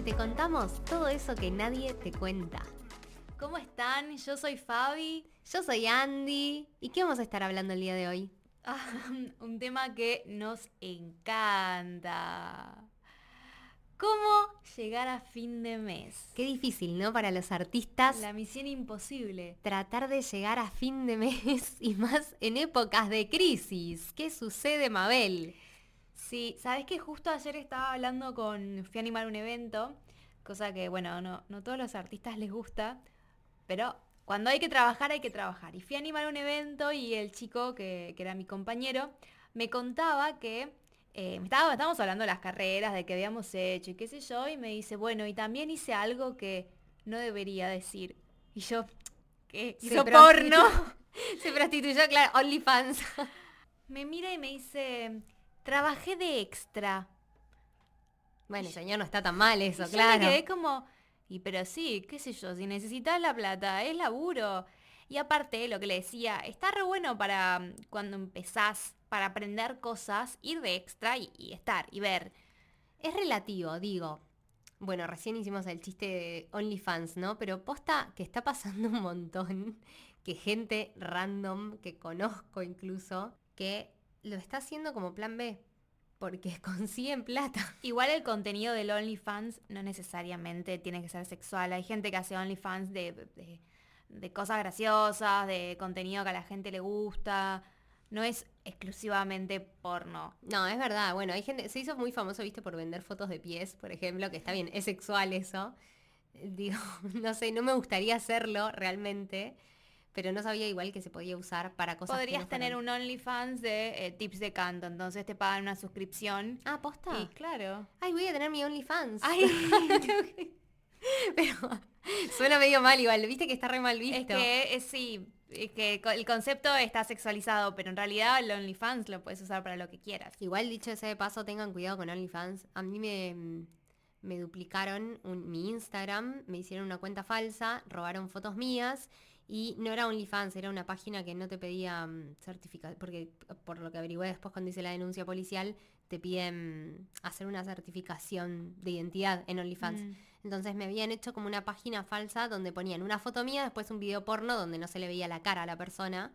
donde te contamos todo eso que nadie te cuenta. ¿Cómo están? Yo soy Fabi. Yo soy Andy, ¿y qué vamos a estar hablando el día de hoy? Ah, un tema que nos encanta. ¿Cómo llegar a fin de mes? Qué difícil, ¿no? Para los artistas. La misión imposible. Tratar de llegar a fin de mes y más en épocas de crisis. ¿Qué sucede, Mabel? Sí, sabes que justo ayer estaba hablando con. Fui a animar un evento, cosa que, bueno, no, no todos los artistas les gusta, pero cuando hay que trabajar, hay que trabajar. Y fui a animar un evento y el chico, que, que era mi compañero, me contaba que eh, estaba, estábamos hablando de las carreras, de que habíamos hecho y qué sé yo, y me dice, bueno, y también hice algo que no debería decir. Y yo, ¿qué? Hizo porno. Se prostituyó, claro, OnlyFans. me mira y me dice, trabajé de extra. Bueno, señor, no está tan mal eso, y claro. Yo me quedé como, y pero sí, qué sé yo, si necesitas la plata, es laburo. Y aparte, lo que le decía, está re bueno para mm, cuando empezás, para aprender cosas, ir de extra y, estar y ver. Es relativo, digo. Bueno, recién hicimos el chiste de OnlyFans, ¿no? Pero posta que está pasando un montón, que gente random, que conozco incluso, que lo está haciendo como plan B porque consiguen plata. Igual el contenido del OnlyFans no necesariamente tiene que ser sexual. Hay gente que hace OnlyFans de, de cosas graciosas, de contenido que a la gente le gusta. No es exclusivamente porno. No, es verdad. Bueno, hay gente, se hizo muy famoso, viste, por vender fotos de pies, por ejemplo, que está bien, es sexual eso. Digo, no sé, no me gustaría hacerlo realmente, pero no sabía igual que se podía usar para cosas. Podrías tener un OnlyFans de eh, tips de canto, entonces te pagan una suscripción. Ah, posta. Y claro. Ay, voy a tener mi OnlyFans. Ay. pero Suena medio mal igual, viste que está re mal visto. Es que es, sí, es que el concepto está sexualizado, pero en realidad el OnlyFans lo puedes usar para lo que quieras. Igual dicho ese de paso, tengan cuidado con OnlyFans. A mí me, me duplicaron mi Instagram, me hicieron una cuenta falsa, robaron fotos mías y no era OnlyFans, era una página que no te pedía um, certificado, porque por lo que averigüé después cuando hice la denuncia policial, te piden hacer una certificación de identidad en OnlyFans. Mm. Entonces me habían hecho como una página falsa donde ponían una foto mía, después un video porno donde no se le veía la cara a la persona,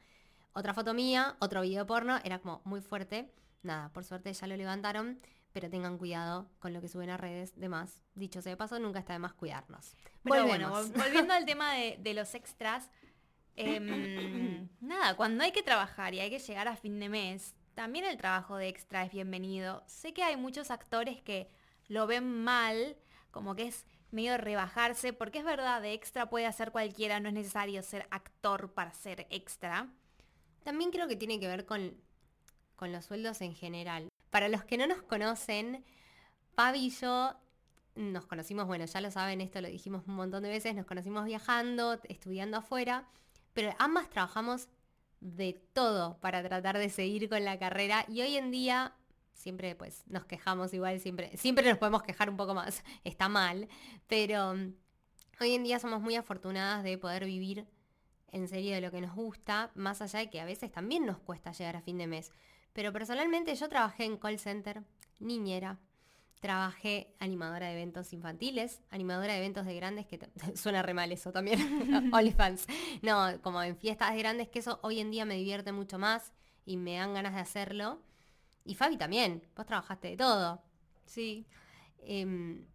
otra foto mía, otro video porno, era como muy fuerte. Nada, por suerte ya lo levantaron, pero tengan cuidado con lo que suben a redes, demás. Dicho sea de paso, nunca está de más cuidarnos. Pero bueno, volviendo al tema de, los extras, em, nada, cuando hay que trabajar y hay que llegar a fin de mes, también el trabajo de extra es bienvenido. Sé que hay muchos actores que lo ven mal, como que es medio rebajarse, porque es verdad, de extra puede hacer cualquiera, no es necesario ser actor para ser extra. También creo que tiene que ver con, con los sueldos en general. Para los que no nos conocen, Pavi y yo nos conocimos, bueno, ya lo saben, esto lo dijimos un montón de veces, nos conocimos viajando, estudiando afuera, pero ambas trabajamos de todo para tratar de seguir con la carrera y hoy en día siempre pues nos quejamos igual, siempre, siempre nos podemos quejar un poco más, está mal, pero mm, hoy en día somos muy afortunadas de poder vivir en serio de lo que nos gusta, más allá de que a veces también nos cuesta llegar a fin de mes. Pero personalmente yo trabajé en call center, niñera, Trabajé animadora de eventos infantiles, animadora de eventos de grandes, que suena re mal eso también, OnlyFans. No, como en fiestas grandes, que eso hoy en día me divierte mucho más y me dan ganas de hacerlo. Y Fabi también, vos trabajaste de todo. Sí. Em,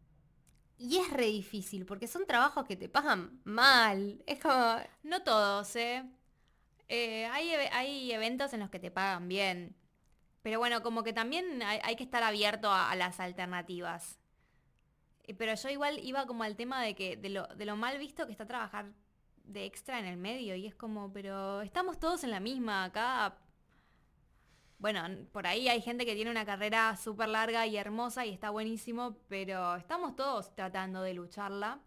y es re difícil, porque son trabajos que te pagan mal. Es como... No todos, ¿eh? eh hay, hay eventos en los que te pagan bien. Pero bueno, como que también hay, que estar abierto a, las alternativas. Eh, pero yo igual iba como al tema de que de lo, mal visto que está trabajar de extra en el medio y es como, pero estamos todos en la misma acá. Bueno, por ahí hay gente que tiene una carrera súper larga y hermosa y está buenísimo, pero estamos todos tratando de lucharla.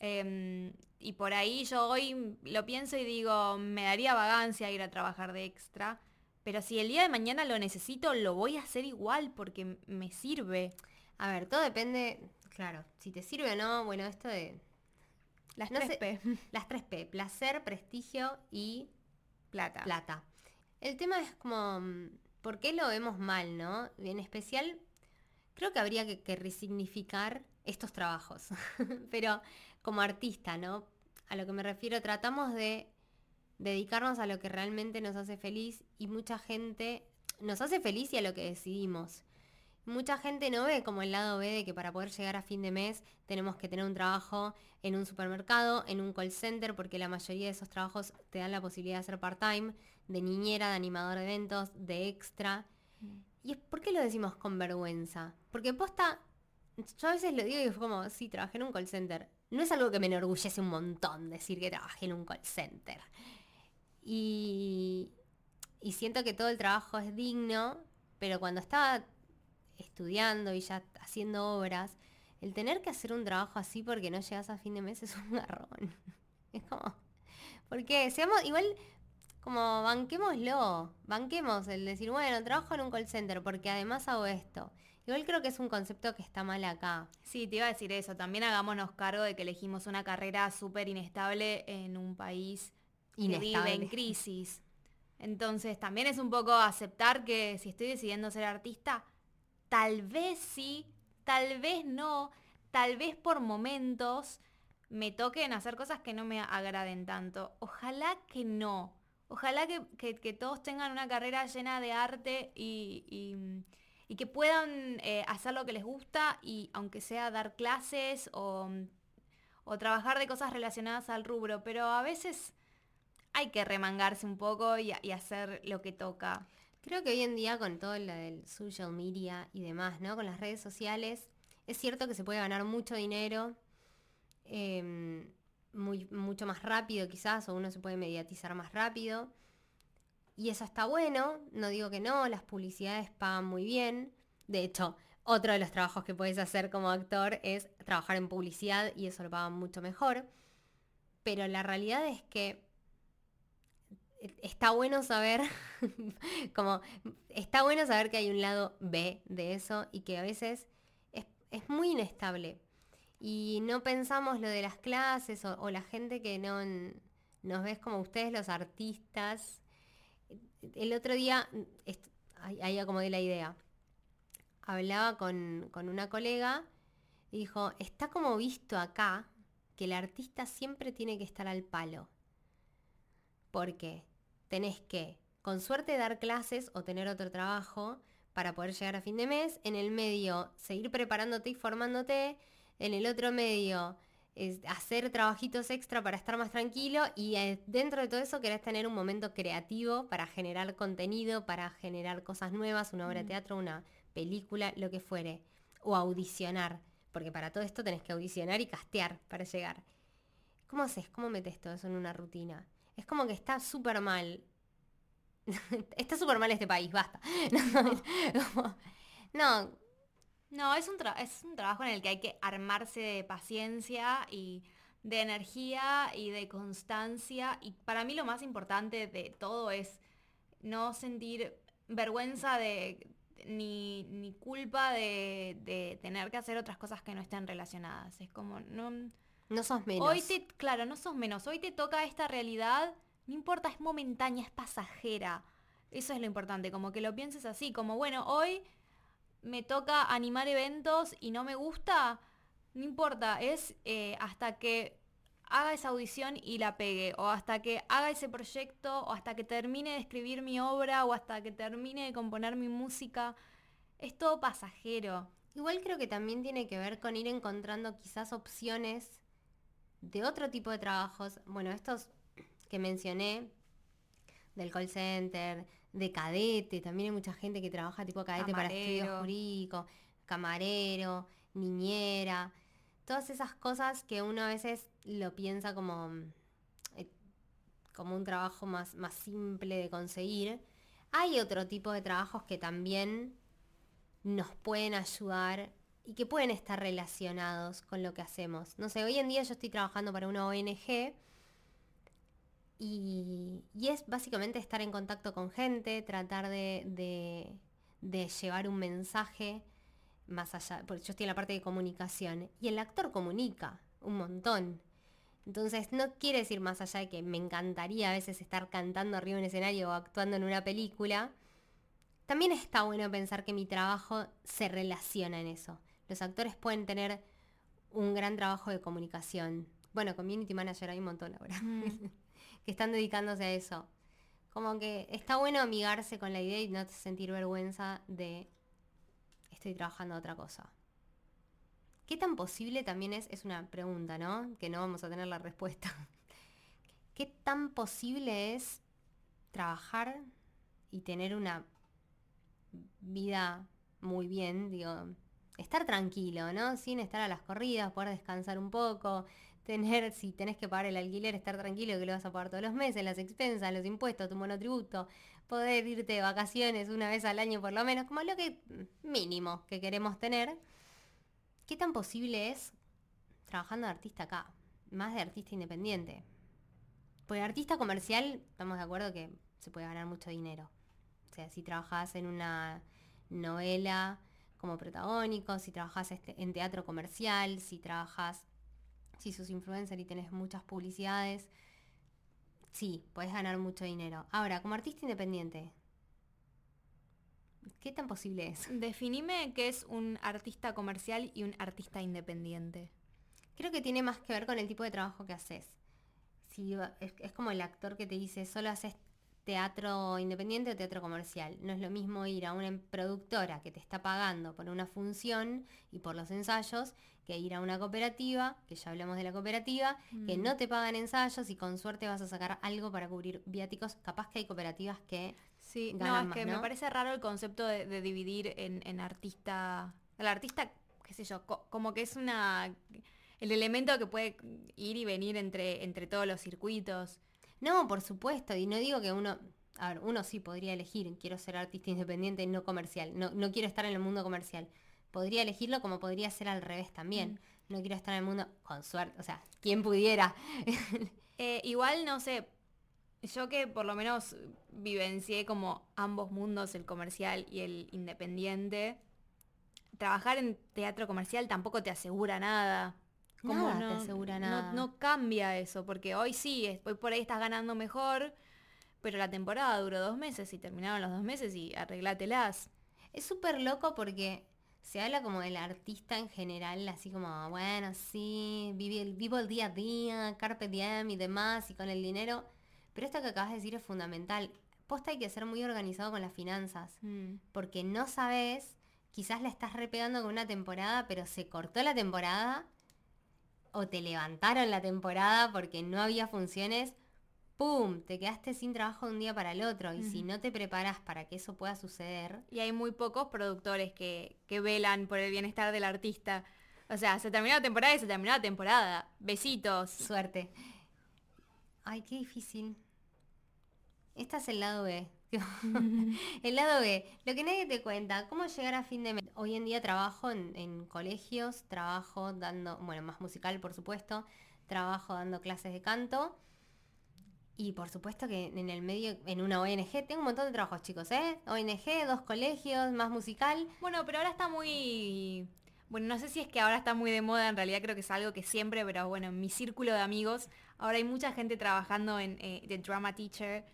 Em, y por ahí yo hoy lo pienso y digo, me daría vagancia ir a trabajar de extra. Pero si el día de mañana lo necesito, lo voy a hacer igual porque me sirve. A ver, todo depende, claro, si te sirve o no, bueno, esto de... Las tres P. Las tres P, placer, prestigio y plata. Plata. El tema es como... Mm, por qué lo vemos mal, ¿no? En especial, creo que habría que, que resignificar estos trabajos. Pero como artista, ¿no? A lo que me refiero, tratamos de dedicarnos a lo que realmente nos hace feliz y mucha gente nos hace feliz y a lo que decidimos. Mucha gente no ve como el lado B de que para poder llegar a fin de mes tenemos que tener un trabajo en un supermercado, en un call center, porque la mayoría de esos trabajos te dan la posibilidad de hacer part-time, de niñera, de animador de eventos, de extra. Mm. ¿Y por qué lo decimos con vergüenza? Porque posta, yo a veces lo digo y es como, sí, trabajé en un call center. No es algo que me enorgullece un montón decir que trabajé en un call center. Y, siento que todo el trabajo es digno, pero cuando estaba estudiando y ya haciendo obras, el tener que hacer un trabajo así porque no llegas a fin de mes es un garrón. Es como, porque seamos, igual, como banquémoslo, banquemos el decir, bueno, trabajo en un call center porque además hago esto. Igual creo que es un concepto que está mal acá. Sí, te iba a decir eso. También hagámonos cargo de que elegimos una carrera súper inestable en un país. Que vive en crisis. Entonces también es un poco aceptar que si estoy decidiendo ser artista, tal vez sí, tal vez no, tal vez por momentos me toquen hacer cosas que no me agraden tanto. Ojalá que no. Ojalá que, todos tengan una carrera llena de arte y, que puedan eh, hacer lo que les gusta y aunque sea dar clases o, trabajar de cosas relacionadas al rubro, pero a veces hay que remangarse un poco y hacer lo que toca. Creo que hoy en día con todo lo del social media y demás, ¿no? Con las redes sociales, es cierto que se puede ganar mucho dinero, em, muy, mucho más rápido quizás, o uno se puede mediatizar más rápido. Y eso está bueno, no digo que no, las publicidades pagan muy bien. De hecho, otro de los trabajos que puedes hacer como actor es trabajar en publicidad y eso lo pagan mucho mejor. Pero la realidad es que está bueno saber, como, está bueno saber que hay un lado B de eso y que a veces es, muy inestable. Y no pensamos lo de las clases o, la gente que no nos ves como ustedes, los artistas. El otro día, ahí acomodé la idea, hablaba con, con una colega y dijo, está como visto acá que el artista siempre tiene que estar al palo. Porque tenés que, con suerte, dar clases o tener otro trabajo para poder llegar a fin de mes. En el medio, seguir preparándote y formándote. En el otro medio, es hacer trabajitos extra para estar más tranquilo. Y eh, dentro de todo eso, querés tener un momento creativo para generar contenido, para generar cosas nuevas, una obra de teatro, una película, lo que fuere. O audicionar. Porque para todo esto tenés que audicionar y castear para llegar. ¿Cómo haces? ¿Cómo metes todo eso en una rutina? Es como que está súper mal. está súper mal este país, basta. no. No, es un, es un trabajo en el que hay que armarse de paciencia y de energía y de constancia. Y para mí lo más importante de todo es no sentir vergüenza de, ni, ni culpa de, de, tener que hacer otras cosas que no estén relacionadas. Es como, no, no sos menos. Hoy te, claro, no sos menos. Hoy te toca esta realidad. No importa, es momentánea, es pasajera. Eso es lo importante, como que lo pienses así, como bueno, hoy me toca animar eventos y no me gusta, no importa, es eh, hasta que haga esa audición y la pegue, o hasta que haga ese proyecto, o hasta que termine de escribir mi obra, o hasta que termine de componer mi música. Es todo pasajero. Igual creo que también tiene que ver con ir encontrando quizás opciones de otro tipo de trabajos, bueno, estos que mencioné, del call center, de cadete, también hay mucha gente que trabaja tipo cadete para estudios jurídicos, camarero, niñera, todas esas cosas que uno a veces lo piensa como, eh, como un trabajo más, más simple de conseguir. Hay otro tipo de trabajos que también nos pueden ayudar y que pueden estar relacionados con lo que hacemos. No sé, hoy en día yo estoy trabajando para una ONG y, es básicamente estar en contacto con gente, tratar de, llevar un mensaje más allá, porque yo estoy en la parte de comunicación y el actor comunica un montón. Entonces no quiere decir más allá de que me encantaría a veces estar cantando arriba en un escenario o actuando en una película, también está bueno pensar que mi trabajo se relaciona en eso. Los actores pueden tener un gran trabajo de comunicación. Bueno, community manager hay un montón ahora. Mm. que están dedicándose a eso. Como que está bueno amigarse con la idea y no sentir vergüenza de estoy trabajando otra cosa. ¿Qué tan posible también es? Es una pregunta, ¿no? Que no vamos a tener la respuesta. ¿Qué tan posible es trabajar y tener una vida muy bien, digo, estar tranquilo, ¿no? Sin estar a las corridas, poder descansar un poco, tener, si tenés que pagar el alquiler, estar tranquilo que lo vas a pagar todos los meses, las expensas, los impuestos, tu monotributo, poder irte de vacaciones una vez al año por lo menos, como lo que mínimo que queremos tener. ¿Qué tan posible es trabajando de artista acá? Más de artista independiente. Porque artista comercial, estamos de acuerdo que se puede ganar mucho dinero. O sea, si trabajas en una novela como protagónico, si trabajas este, en teatro comercial, si trabajas, si sos influencer y tenés muchas publicidades, sí, puedes ganar mucho dinero. Ahora, como artista independiente, ¿qué tan posible es? Definime qué es un artista comercial y un artista independiente. Creo que tiene más que ver con el tipo de trabajo que haces. Si, es, es como el actor que te dice, solo haces teatro independiente o teatro comercial. No es lo mismo ir a una productora que te está pagando por una función y por los ensayos que ir a una cooperativa, que ya hablamos de la cooperativa, que Mm. no te pagan ensayos y con suerte vas a sacar algo para cubrir viáticos. Capaz que hay cooperativas que... Sí, no, es más, que me parece raro el concepto de, de dividir en, en artista. El artista, qué sé yo, co- como que es una. El elemento que puede ir y venir entre, entre todos los circuitos. No, por supuesto, y no digo que uno... A ver, uno sí podría elegir, quiero ser artista independiente no comercial, no, no quiero estar en el mundo comercial. Podría elegirlo como podría ser al revés también. No quiero estar en el mundo con suerte, o sea, quien pudiera. Eh, igual, no sé, yo que por lo menos vivencié como ambos mundos, el comercial y el independiente, trabajar en teatro comercial tampoco te asegura nada. Nada te asegura no- nada. No, cambia eso, porque hoy sí, hoy por ahí estás ganando mejor, pero la temporada duró dos meses y terminaron los dos meses y arreglátelas. Es súper loco porque se habla como del artista en general, así como, bueno, sí, vive el- vivo el día a día, carpe diem y demás, y con el dinero. Pero esto que acabas de decir es fundamental. Posta hay que ser muy organizado con las finanzas, Mm. porque no sabes, quizás la estás repegando con una temporada, pero se cortó la temporada, o te levantaron la temporada porque no había funciones, ¡pum! Te quedaste sin trabajo de un día para el otro. Y si no te preparas para que eso pueda suceder, Y hay muy pocos productores que, que velan por el bienestar del artista. O sea, se terminó la temporada y se terminó la temporada. Besitos. Suerte. Ay, qué difícil. Este es el lado B. el lado B. Lo que nadie te cuenta. ¿Cómo llegar a fin de mes? Hoy en día trabajo en, colegios, trabajo dando, bueno, más musical por supuesto, trabajo dando clases de canto. Y por supuesto que en el medio, en una ONG, tengo un montón de trabajos chicos, ¿eh? ONG, dos colegios, más musical. Bueno, pero ahora está muy... Bueno, no sé si es que ahora está muy de moda, en realidad creo que es algo que siempre, pero bueno, en mi círculo de amigos, ahora hay mucha gente trabajando en eh, de drama teacher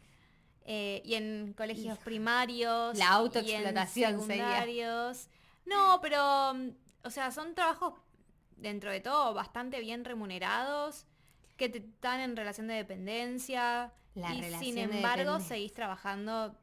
eh, y en colegios primarios. La autoexplotación sería. secundarios. No, pero, mm, o sea, son trabajos dentro de todo bastante bien remunerados, que te están en relación de dependencia. La y sin embargo, seguís trabajando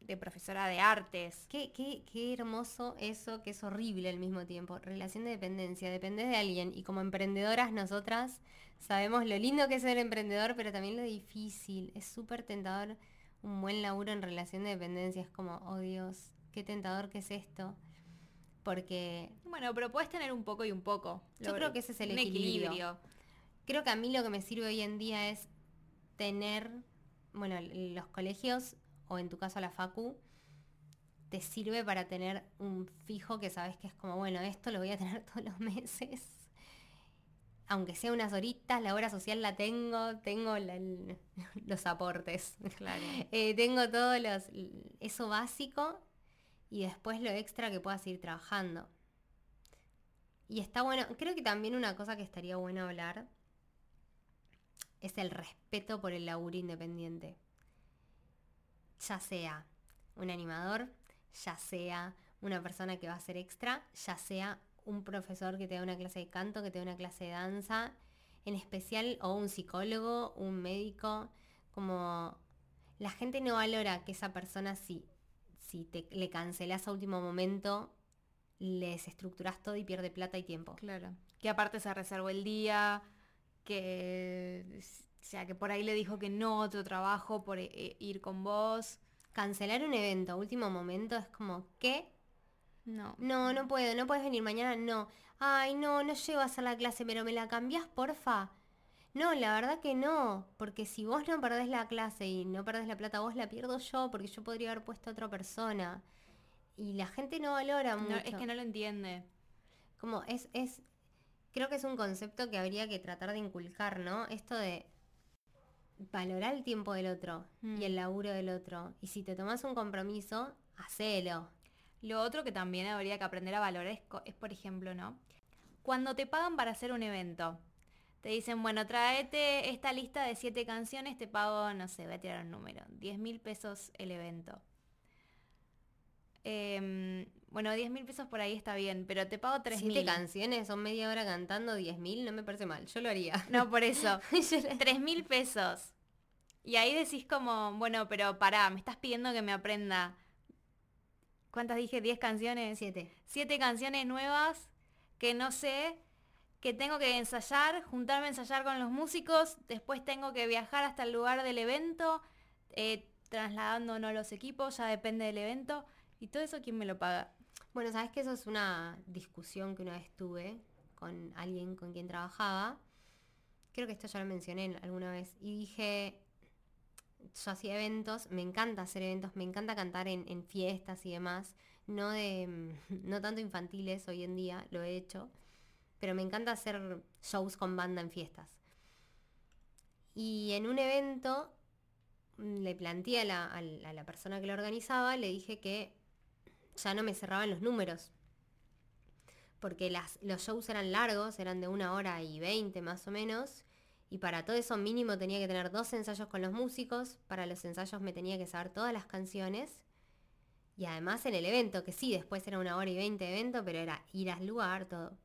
de profesora de artes. Qué, qué, qué hermoso eso, que es horrible al mismo tiempo. Relación de dependencia, dependes de alguien. Y como emprendedoras, nosotras sabemos lo lindo que es ser emprendedor, pero también lo difícil. Es súper tentador un buen laburo en relación de dependencia. Es como, oh Dios, qué tentador que es esto. Porque Bueno, pero puedes tener un poco y un poco. Yo creo que ese es el un equilibrio. creo que a mí lo que me sirve hoy en día es tener, bueno, los colegios, o en tu caso la facu, te sirve para tener un fijo que sabes que es como, bueno, esto lo voy a tener todos los meses. Aunque sea unas horitas, la obra social la tengo, tengo la- el- los aportes. Claro. Eh, tengo todo los, eso básico y después lo extra que pueda seguir trabajando. Y está bueno, creo que también una cosa que estaría bueno hablar es el respeto por el laburo independiente. Ya sea un animador, ya sea una persona que va a ser extra, ya sea un profesor que te da una clase de canto, que te da una clase de danza, en especial, o un psicólogo, un médico, como la gente no valora que esa persona si, si te, le cancelas a último momento, le desestructuras todo y pierde plata y tiempo. Claro. Que aparte se reservó el día, que, o sea, que por ahí le dijo que no otro trabajo por eh, ir con vos. Cancelar un evento a último momento es como, ¿qué? No. No, no puedo, no puedes venir mañana, no. Ay, no, no llego a la clase, pero ¿me la cambiás, porfa? No, la verdad que no, porque si vos no perdés la clase y no perdés la plata, vos la pierdo yo, porque yo podría haber puesto a otra persona. Y la gente no valora mucho. es que no lo entiende. Como es, es, creo que es un concepto que habría que tratar de inculcar, ¿no? Esto de valorar el tiempo del otro y el Mm. laburo del otro. Y si te tomas un compromiso, hacelo. Lo otro que también habría que aprender a valorar es, por ejemplo, ¿no? Cuando te pagan para hacer un evento, te dicen, bueno, tráete esta lista de siete canciones, te pago, no sé, voy a tirar un número, 10 mil pesos el evento. Em, bueno, 10 mil pesos por ahí está bien, pero te pago 3 Siete mil. canciones, son media hora cantando 10.000, no me parece mal. Yo lo haría. No, por eso. Yo la- 3 mil pesos. Y ahí decís como, bueno, pero pará, me estás pidiendo que me aprenda. ¿Cuántas dije? ¿10 canciones? Siete. Siete canciones nuevas que no sé, que tengo que ensayar, juntarme a ensayar con los músicos, después tengo que viajar hasta el lugar del evento, eh, trasladándonos los equipos, ya depende del evento. ¿Y todo eso quién me lo paga? Bueno, sabes que eso es una discusión que una vez tuve con alguien con quien trabajaba. Creo que esto ya lo mencioné en- alguna vez. Y dije, yo hacía eventos, me encanta hacer eventos, me encanta cantar en, fiestas y demás. No de, mm, no tanto infantiles hoy en día, lo he hecho. Pero me encanta hacer shows con banda en fiestas. Y en un evento mm, le planteé a la, la persona que lo organizaba, le dije que ya no me cerraban los números. Porque las, los shows eran largos, eran de una hora y veinte más o menos. Y para todo eso mínimo tenía que tener dos ensayos con los músicos. Para los ensayos me tenía que saber todas las canciones. Y además en el evento, que sí, después era una hora y veinte de evento, pero era ir al lugar, todo.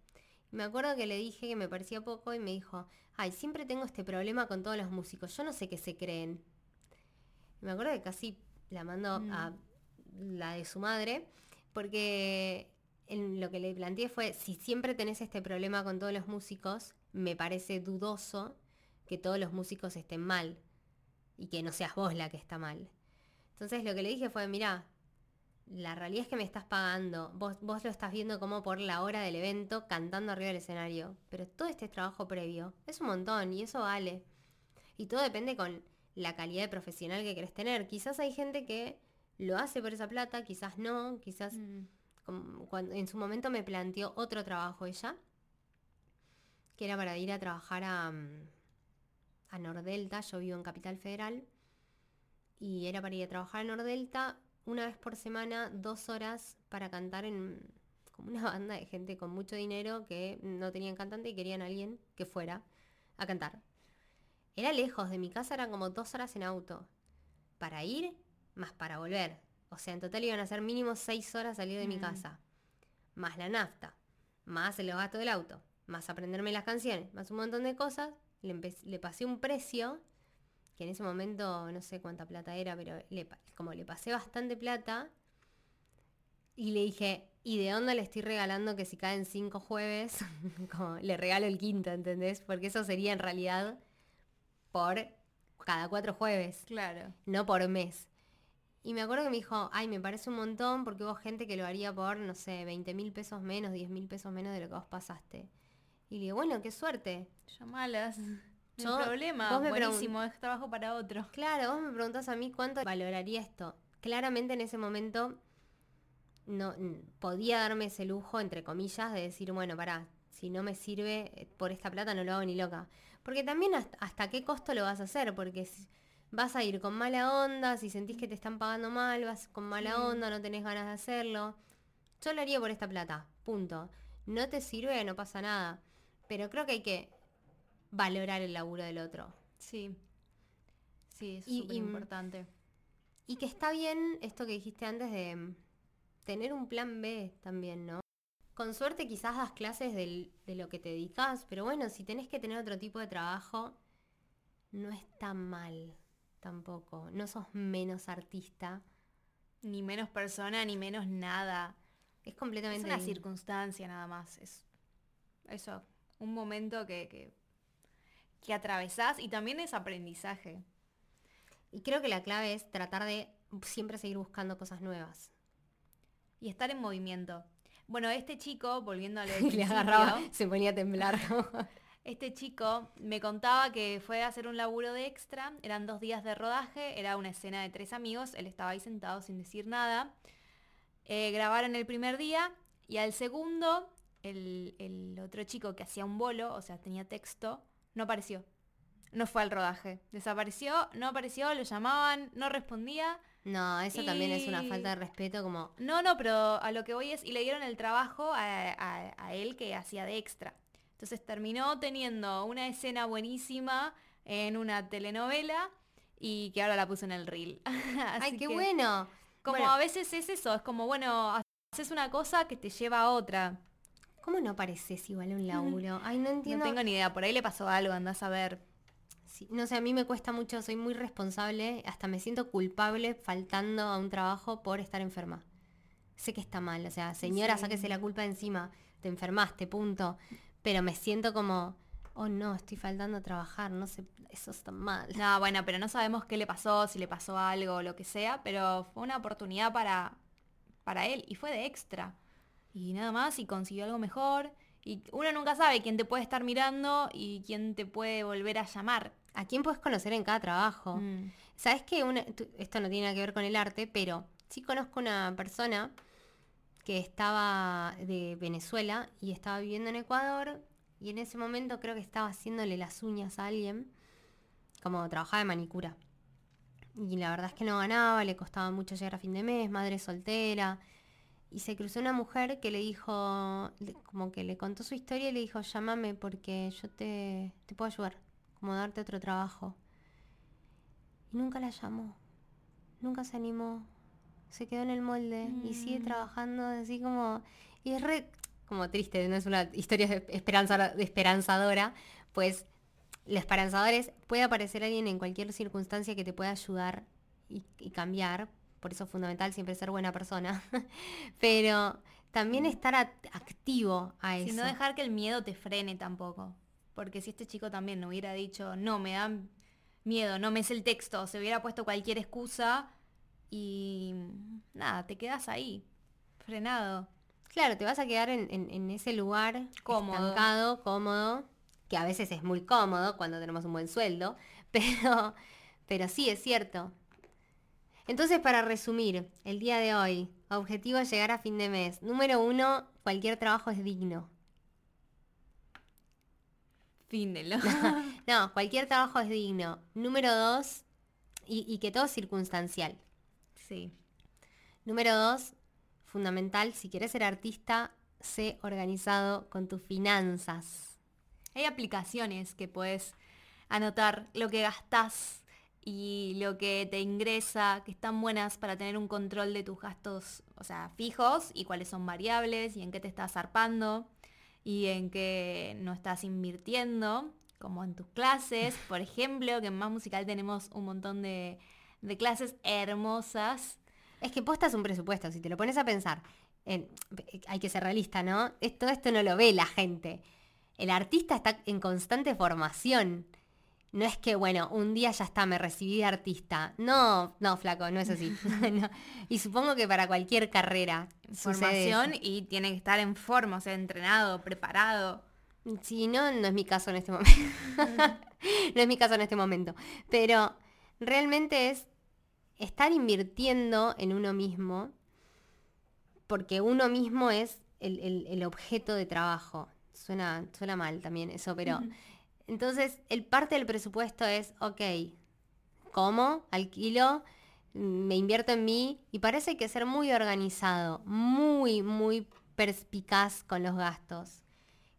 Y me acuerdo que le dije que me parecía poco y me dijo, ay, siempre tengo este problema con todos los músicos, yo no sé qué se creen. Y me acuerdo que casi la mando Mm. a la de su madre, porque en lo que le planteé fue, si siempre tenés este problema con todos los músicos, me parece dudoso que todos los músicos estén mal y que no seas vos la que está mal. Entonces lo que le dije fue, mira, la realidad es que me estás pagando, vos, vos lo estás viendo como por la hora del evento cantando arriba del escenario, pero todo este trabajo previo es un montón y eso vale. Y todo depende con la calidad de profesional que querés tener. Quizás hay gente que lo hace por esa plata, quizás no, quizás Mm. como cuando en su momento me planteó otro trabajo ella, que era para ir a trabajar a, mm, a Nordelta, yo vivo en Capital Federal, y era para ir a trabajar a Nordelta una vez por semana, dos horas para cantar en como una banda de gente con mucho dinero que no tenían cantante y querían a alguien que fuera a cantar. Era lejos, de mi casa eran como dos horas en auto. Para ir, más para volver. O sea, en total iban a ser mínimo seis horas salir de mi Mm. casa. Más la nafta, más el gasto del auto, más aprenderme las canciones, más un montón de cosas. Le, pasé un precio, que en ese momento no sé cuánta plata era, pero le como le pasé bastante plata, y le dije, ¿y de dónde le estoy regalando que si caen cinco jueves, como le regalo el quinto, ¿entendés? Porque eso sería en realidad por cada cuatro jueves Claro. no por mes. Y me acuerdo que me dijo, ay, me parece un montón porque hubo gente que lo haría por, no sé, 20 mil pesos menos, 10 mil pesos menos de lo que vos pasaste. Y le digo, bueno, qué suerte. Llamalas. No hay problema. vos me Buenísimo, es trabajo para otro. Claro, vos me preguntás a mí cuánto valoraría esto. Claramente en ese momento no podía darme ese lujo, entre comillas, de decir, bueno, pará, si no me sirve eh, por esta plata no lo hago ni loca. Porque también hasta, hasta qué costo lo vas a hacer, porque si vas a ir con mala onda, si sentís que te están pagando mal, vas con mala Sí. onda, no tenés ganas de hacerlo. Yo lo haría por esta plata, punto. No te sirve, no pasa nada. Pero creo que hay que valorar el laburo del otro. Sí. Sí, es súper importante. Y que está bien esto que dijiste antes de, tener un plan B también, ¿no? Con suerte quizás das clases del- de lo que te dedicas, pero bueno, si tenés que tener otro tipo de trabajo, no está mal tampoco. No sos menos artista. Ni menos persona, ni menos nada. Es Es completamente... una digno. circunstancia nada más. Es eso, un momento que, que, que atravesás y también es aprendizaje. Y creo que la clave es tratar de siempre seguir buscando cosas nuevas. Y estar en movimiento. Bueno, este chico, volviendo a lo Y le agarraba, se ponía a temblar. Este chico me contaba que fue a hacer un laburo de extra, eran dos días de rodaje, era una escena de tres amigos, él estaba ahí sentado sin decir nada. Eh, grabaron el primer día y al segundo, el, el otro chico que hacía un bolo, o sea, tenía texto, no apareció. No fue al rodaje. Desapareció, no apareció, lo llamaban, no respondía. no, eso también es una falta de respeto como... No, no, pero a lo que voy es, y le dieron el trabajo a, a- a él que hacía de extra. Entonces terminó teniendo una escena buenísima en una telenovela y que ahora la puso en el reel. ¡Ay, qué que, bueno! Como Bueno. a veces es eso, es como, bueno, haces una cosa que te lleva a otra. ¿Cómo no pareces igual a un laburo? Ay, no No entiendo. tengo ni idea, por ahí le pasó algo, andás a ver. Sí, no sé, a mí me cuesta mucho, soy muy responsable, hasta me siento culpable faltando a un trabajo por estar enferma. Sé que está mal, o sea, señora, Sí. sáquese la culpa de encima, te enfermaste, punto. Pero me siento como, oh no, estoy faltando a trabajar, no sé, eso está mal. No, bueno, pero no sabemos qué le pasó, si le pasó algo lo que sea, pero fue una oportunidad para, para él y fue de extra. Y nada más, y consiguió algo mejor. Y uno nunca sabe quién te puede estar mirando y quién te puede volver a llamar. ¿A quién puedes conocer en cada trabajo? Mm. ¿Sabes que esto no tiene nada que ver con el arte, pero sí conozco una persona que estaba de Venezuela y estaba viviendo en Ecuador y en ese momento creo que estaba haciéndole las uñas a alguien, como trabajaba de manicura. Y la verdad es que no ganaba, le costaba mucho llegar a fin de mes, madre soltera. Y se cruzó una mujer que le dijo, como que le contó su historia y le dijo, llámame porque yo te, te puedo ayudar, como darte otro trabajo. Y nunca la llamó. Nunca se animó. Se quedó en el molde y sigue Mm. trabajando así como... Y es re... Como triste, no es una historia de esperanza, esperanzadora. Pues lo esperanzador es, puede aparecer alguien en cualquier circunstancia que te pueda ayudar y, y cambiar. Por eso es fundamental siempre ser buena persona. Pero también estar at- activo a eso. Si no dejar que el miedo te frene tampoco. Porque si este chico también no hubiera dicho, no, me da miedo, no me sé el texto, se hubiera puesto cualquier excusa y nada, te quedas ahí, frenado. Claro, te vas a quedar en, en- en ese lugar Cómodo. estancado, cómodo, que a veces es muy cómodo cuando tenemos un buen sueldo, pero, pero sí, es cierto. Entonces, para resumir, el día de hoy, objetivo llegar a fin de mes. Número uno, cualquier trabajo es digno. Fin de lo. No, cualquier trabajo es digno. Número dos, y, y que todo es circunstancial. sí. Número dos, fundamental, si quieres ser artista, sé organizado con tus finanzas. Hay aplicaciones que puedes anotar lo que gastas y lo que te ingresa, que están buenas para tener un control de tus gastos, o sea, fijos y cuáles son variables y en qué te estás zarpando y en qué no estás invirtiendo, como en tus clases, por ejemplo, que en Más Musical tenemos un montón de, de clases hermosas. Es que posta es un presupuesto, si te lo pones a pensar, en- hay que ser realista, ¿no? Esto, esto no lo ve la gente. El artista está en constante formación. No es que, bueno, un día ya está, me recibí de artista. No, no, flaco, no es así. No. Y supongo que para cualquier carrera sucede. Formación y tiene que estar en forma, o sea, entrenado, preparado. Sí, no, no es mi caso en este momento. no es mi caso en este momento. Pero realmente es estar invirtiendo en uno mismo, porque uno mismo es el, el- el objeto de trabajo. Suena, suena mal también eso, pero entonces el parte del presupuesto es, ok, como, alquilo, me invierto en mí y parece que ser muy organizado, muy, muy perspicaz con los gastos.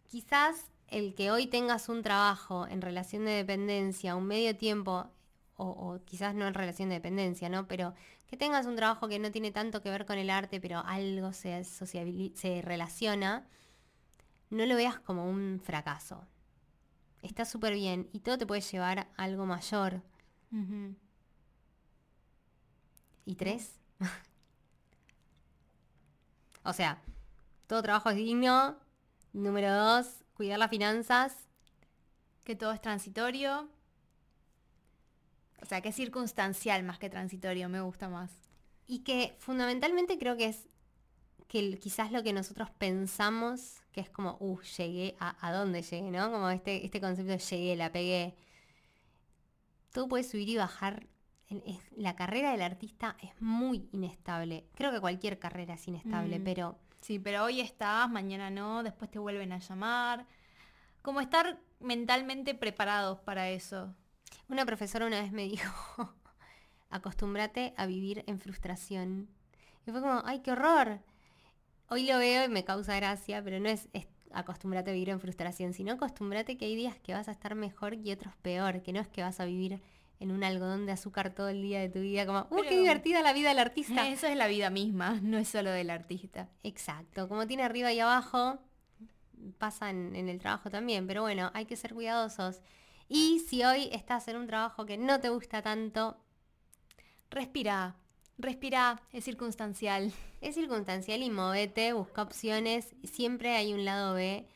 Quizás el que hoy tengas un trabajo en relación de dependencia, un medio tiempo, o, quizás no en relación de dependencia, ¿no? Pero que tengas un trabajo que no tiene tanto que ver con el arte, pero algo se relaciona, no lo veas como un fracaso. Está súper bien y todo te puede llevar a algo mayor. ¿Y tres? o sea, todo trabajo es digno. Número dos, cuidar las finanzas. Que todo es transitorio. O sea, que es circunstancial más que transitorio, me gusta más. Y que fundamentalmente creo que es que quizás lo que nosotros pensamos, que es como, uh, llegué a, a dónde llegué, ¿no? Como este, este concepto de llegué, la pegué. Todo puede subir y bajar. La carrera del artista es muy inestable. Creo que cualquier carrera es inestable, mm. pero... Sí, pero hoy estás, mañana no, después te vuelven a llamar. Como estar mentalmente preparados para eso. Una profesora una vez me dijo, acostúmbrate a vivir en frustración. Y fue como, ay, qué horror. Hoy lo veo y me causa gracia, pero no es, acostúmbrate a vivir en frustración, sino acostúmbrate que hay días que vas a estar mejor y otros peor, que no es que vas a vivir en un algodón de azúcar todo el día de tu vida, como, ¡uh, qué divertida la vida del artista! Eso es la vida misma, no es solo del artista. Exacto, como tiene arriba y abajo, pasa en, el trabajo también, pero bueno, hay que ser cuidadosos. Y si hoy estás en un trabajo que no te gusta tanto, respira, respira, es circunstancial. Es circunstancial y movete, busca opciones, siempre hay un lado B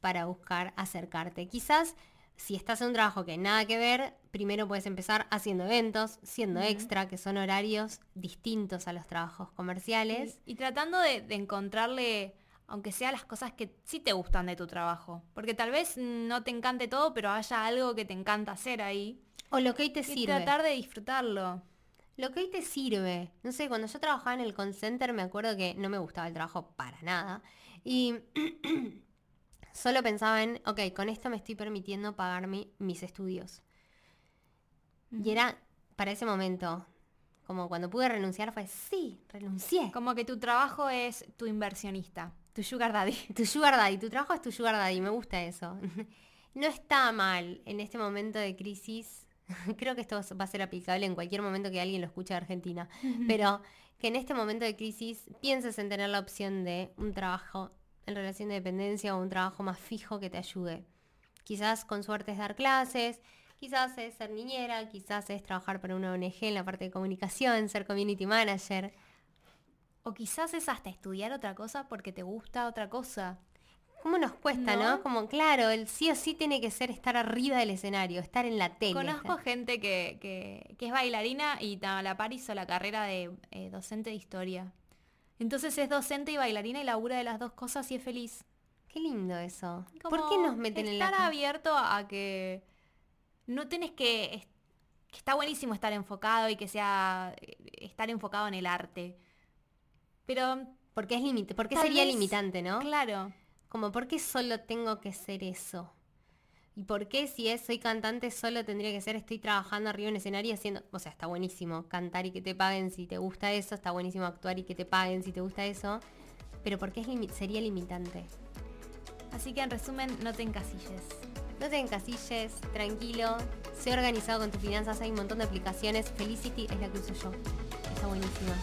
para buscar acercarte. Quizás si estás en un trabajo que nada que ver, primero puedes empezar haciendo eventos, siendo extra, que son horarios distintos a los trabajos comerciales. Y, tratando de encontrarle aunque sea las cosas que sí te gustan de tu trabajo. Porque tal vez no te encante todo, pero haya algo que te encanta hacer ahí. O lo que hoy te sirve. Y tratar de disfrutarlo. Lo que hoy te sirve. No sé, cuando yo trabajaba en el call center me acuerdo que no me gustaba el trabajo para nada. Y solo pensaba en, ok, con esto me estoy permitiendo pagar mis estudios. Y era, para ese momento, como cuando pude renunciar fue, sí, renuncié. Como que tu trabajo es tu inversionista. Tu sugar daddy. Tu sugar daddy, tu trabajo es tu sugar daddy, me gusta eso. No está mal en este momento de crisis. Creo que esto va a ser aplicable en cualquier momento que alguien lo escuche de Argentina. Pero que en este momento de crisis pienses en tener la opción de un trabajo en relación de dependencia o un trabajo más fijo que te ayude. Quizás con suerte es dar clases, quizás es ser niñera, quizás es trabajar para una ONG en la parte de comunicación, ser community manager. O quizás es hasta estudiar otra cosa porque te gusta otra cosa. ¿Cómo nos cuesta, no? Como, claro, el sí o sí tiene que ser estar arriba del escenario, estar en la tele. Conozco gente que, es bailarina y a la par hizo la carrera de eh, docente de historia. Entonces es docente y bailarina y labura de las dos cosas y es feliz. Qué lindo eso. ¿Por qué nos meten en la... Estar abierto a que no tienes que... que está buenísimo estar enfocado y que sea... Eh, estar enfocado en el arte pero... Porque es límite, porque sería limitante, ¿no? Claro. Como, ¿por qué solo tengo que ser eso? ¿Y por qué si es, soy cantante solo tendría que ser, estoy trabajando arriba en escenario haciendo, o sea, está buenísimo cantar y que te paguen si te gusta eso, está buenísimo actuar y que te paguen si te gusta eso, pero ¿por qué es sería limitante? Así que en resumen, no te encasilles. No te encasilles, tranquilo, sé organizado con tus finanzas, hay un montón de aplicaciones, Felicity es la que uso yo, está buenísima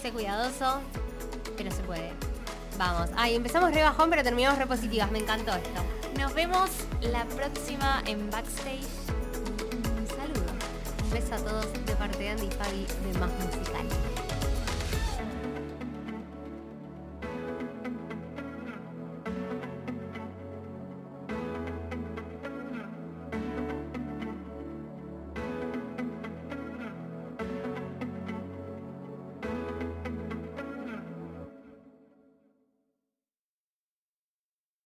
sé cuidadoso, pero se puede. Vamos. Ay, empezamos re bajón, pero terminamos re positivas. Me encantó esto. Nos vemos la próxima en Backstage. Un saludo. Un beso a todos de parte de Andy y Fabi de Más Musical.